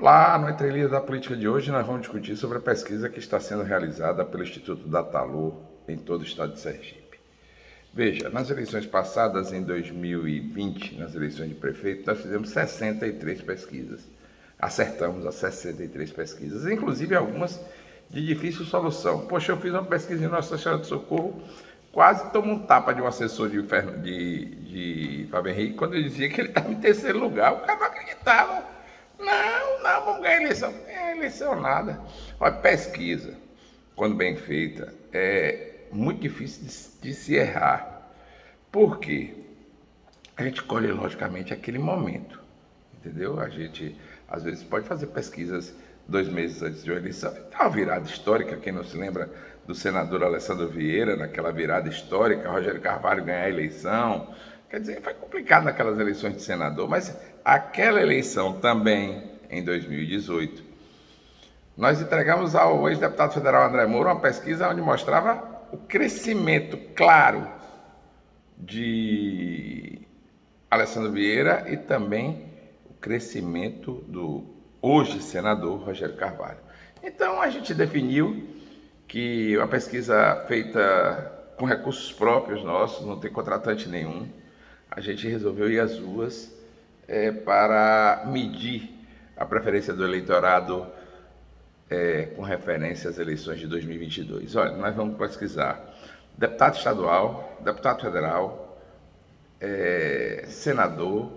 Olá, no Entrelinha da Política de hoje nós vamos discutir sobre a pesquisa que está sendo realizada pelo Instituto Datalor em todo o estado de Sergipe. Veja, nas eleições passadas, em 2020, nas eleições de prefeito, nós fizemos 63 pesquisas. Acertamos as 63 pesquisas, inclusive algumas de difícil solução. Poxa, eu fiz uma pesquisa em Nossa Senhora de Socorro, quase tomo um tapa de um assessor de, de, de Fábio Henrique quando ele dizia que ele estava em terceiro lugar. O cara não acreditava. Vamos ganhar a eleição. É eleição nada. Olha, pesquisa, quando bem feita, é muito difícil de, de se errar. Por quê? A gente colhe, logicamente, aquele momento. Entendeu? A gente, às vezes, pode fazer pesquisas dois meses antes de uma eleição. Tem uma virada histórica, quem não se lembra do senador Alessandro Vieira, naquela virada histórica, Rogério Carvalho ganhar a eleição. Quer dizer, foi complicado naquelas eleições de senador, mas aquela eleição também, em 2018, nós entregamos ao ex-deputado federal André Moura uma pesquisa onde mostrava o crescimento claro de Alessandro Vieira e também o crescimento do hoje senador Rogério Carvalho. Então a gente definiu que uma pesquisa feita com recursos próprios nossos, não tem contratante nenhum, a gente resolveu ir às ruas é, para medir a preferência do eleitorado é, com referência às eleições de 2022. Olha, nós vamos pesquisar deputado estadual, deputado federal, é, senador.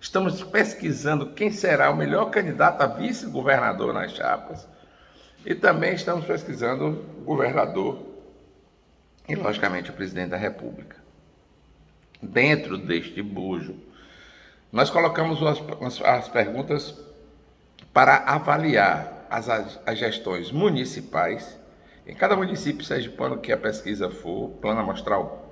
Estamos pesquisando quem será o melhor candidato a vice-governador nas chapas. E também estamos pesquisando governador e, logicamente, o presidente da República. Dentro deste bujo, nós colocamos as, as perguntas para avaliar as, as gestões municipais. Em cada município sergipano que a pesquisa for, plano amostral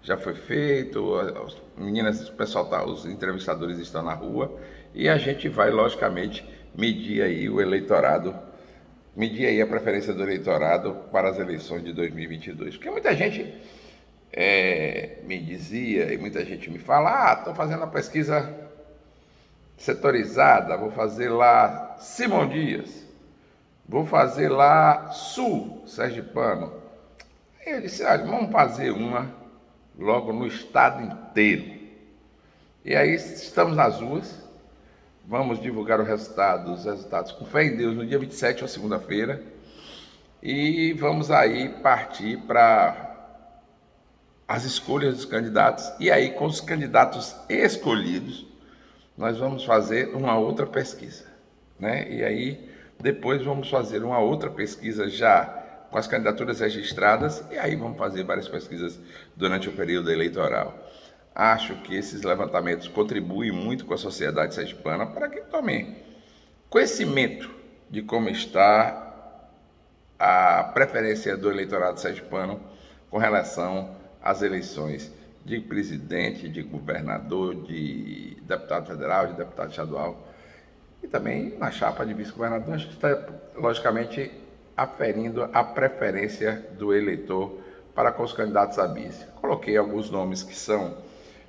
já foi feito, as meninas, o pessoal tá, os entrevistadores estão na rua e a gente vai logicamente medir aí o eleitorado, medir aí a preferência do eleitorado para as eleições de 2022, porque muita gente é, me dizia, e muita gente me fala, ah, estou fazendo uma pesquisa setorizada, vou fazer lá Simão Dias, vou fazer lá Sul Sergipano. Aí eu disse, olha, vamos fazer uma logo no estado inteiro. E aí estamos nas ruas, vamos divulgar o resultado, os resultados com fé em Deus no dia 27, ou segunda-feira, e vamos aí partir para as escolhas dos candidatos, e aí com os candidatos escolhidos, nós vamos fazer uma outra pesquisa, né? E aí depois vamos fazer uma outra pesquisa já com as candidaturas registradas e aí vamos fazer várias pesquisas durante o período eleitoral. Acho que esses levantamentos contribuem muito com a sociedade sergipana para que tome conhecimento de como está a preferência do eleitorado sergipano com relação as eleições de presidente, de governador, de deputado federal, de deputado estadual e também na chapa de vice-governador, a gente está, logicamente, aferindo a preferência do eleitor para com os candidatos a vice. Coloquei alguns nomes que são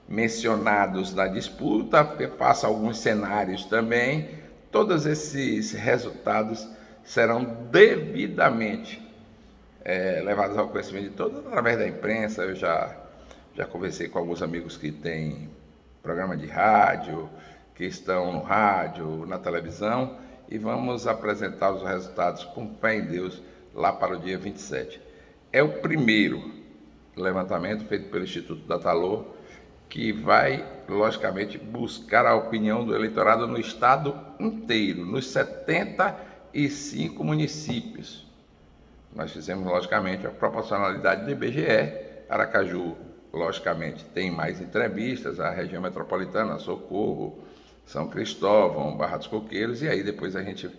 mencionados na disputa, faço alguns cenários também. Todos esses resultados serão devidamente é, levados ao conhecimento de todos através da imprensa. Eu já, já conversei com alguns amigos que têm programa de rádio, que estão no rádio, na televisão, e vamos apresentar os resultados com fé em Deus lá para o dia 27. É o primeiro levantamento feito pelo Instituto Datalor que vai, logicamente, buscar a opinião do eleitorado no estado inteiro, nos 75 municípios. Nós fizemos, logicamente, a proporcionalidade do IBGE, Aracaju, logicamente, tem mais entrevistas, a região metropolitana, Socorro, São Cristóvão, Barra dos Coqueiros, e aí depois a gente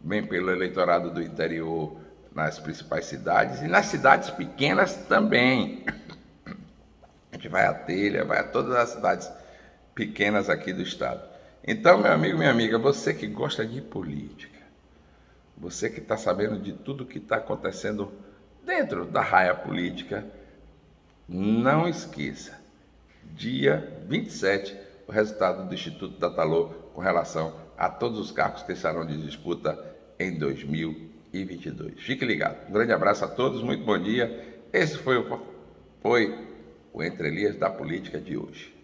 vem pelo eleitorado do interior nas principais cidades e nas cidades pequenas também. A gente vai a Telha, vai a todas as cidades pequenas aqui do estado. Então, meu amigo, minha amiga, você que gosta de política, você que está sabendo de tudo que está acontecendo dentro da raia política, não esqueça, dia 27, o resultado do Instituto Datalor com relação a todos os cargos que estarão de disputa em 2022. Fique ligado. Um grande abraço a todos, muito bom dia. Esse foi o, foi o Entre da Política de hoje.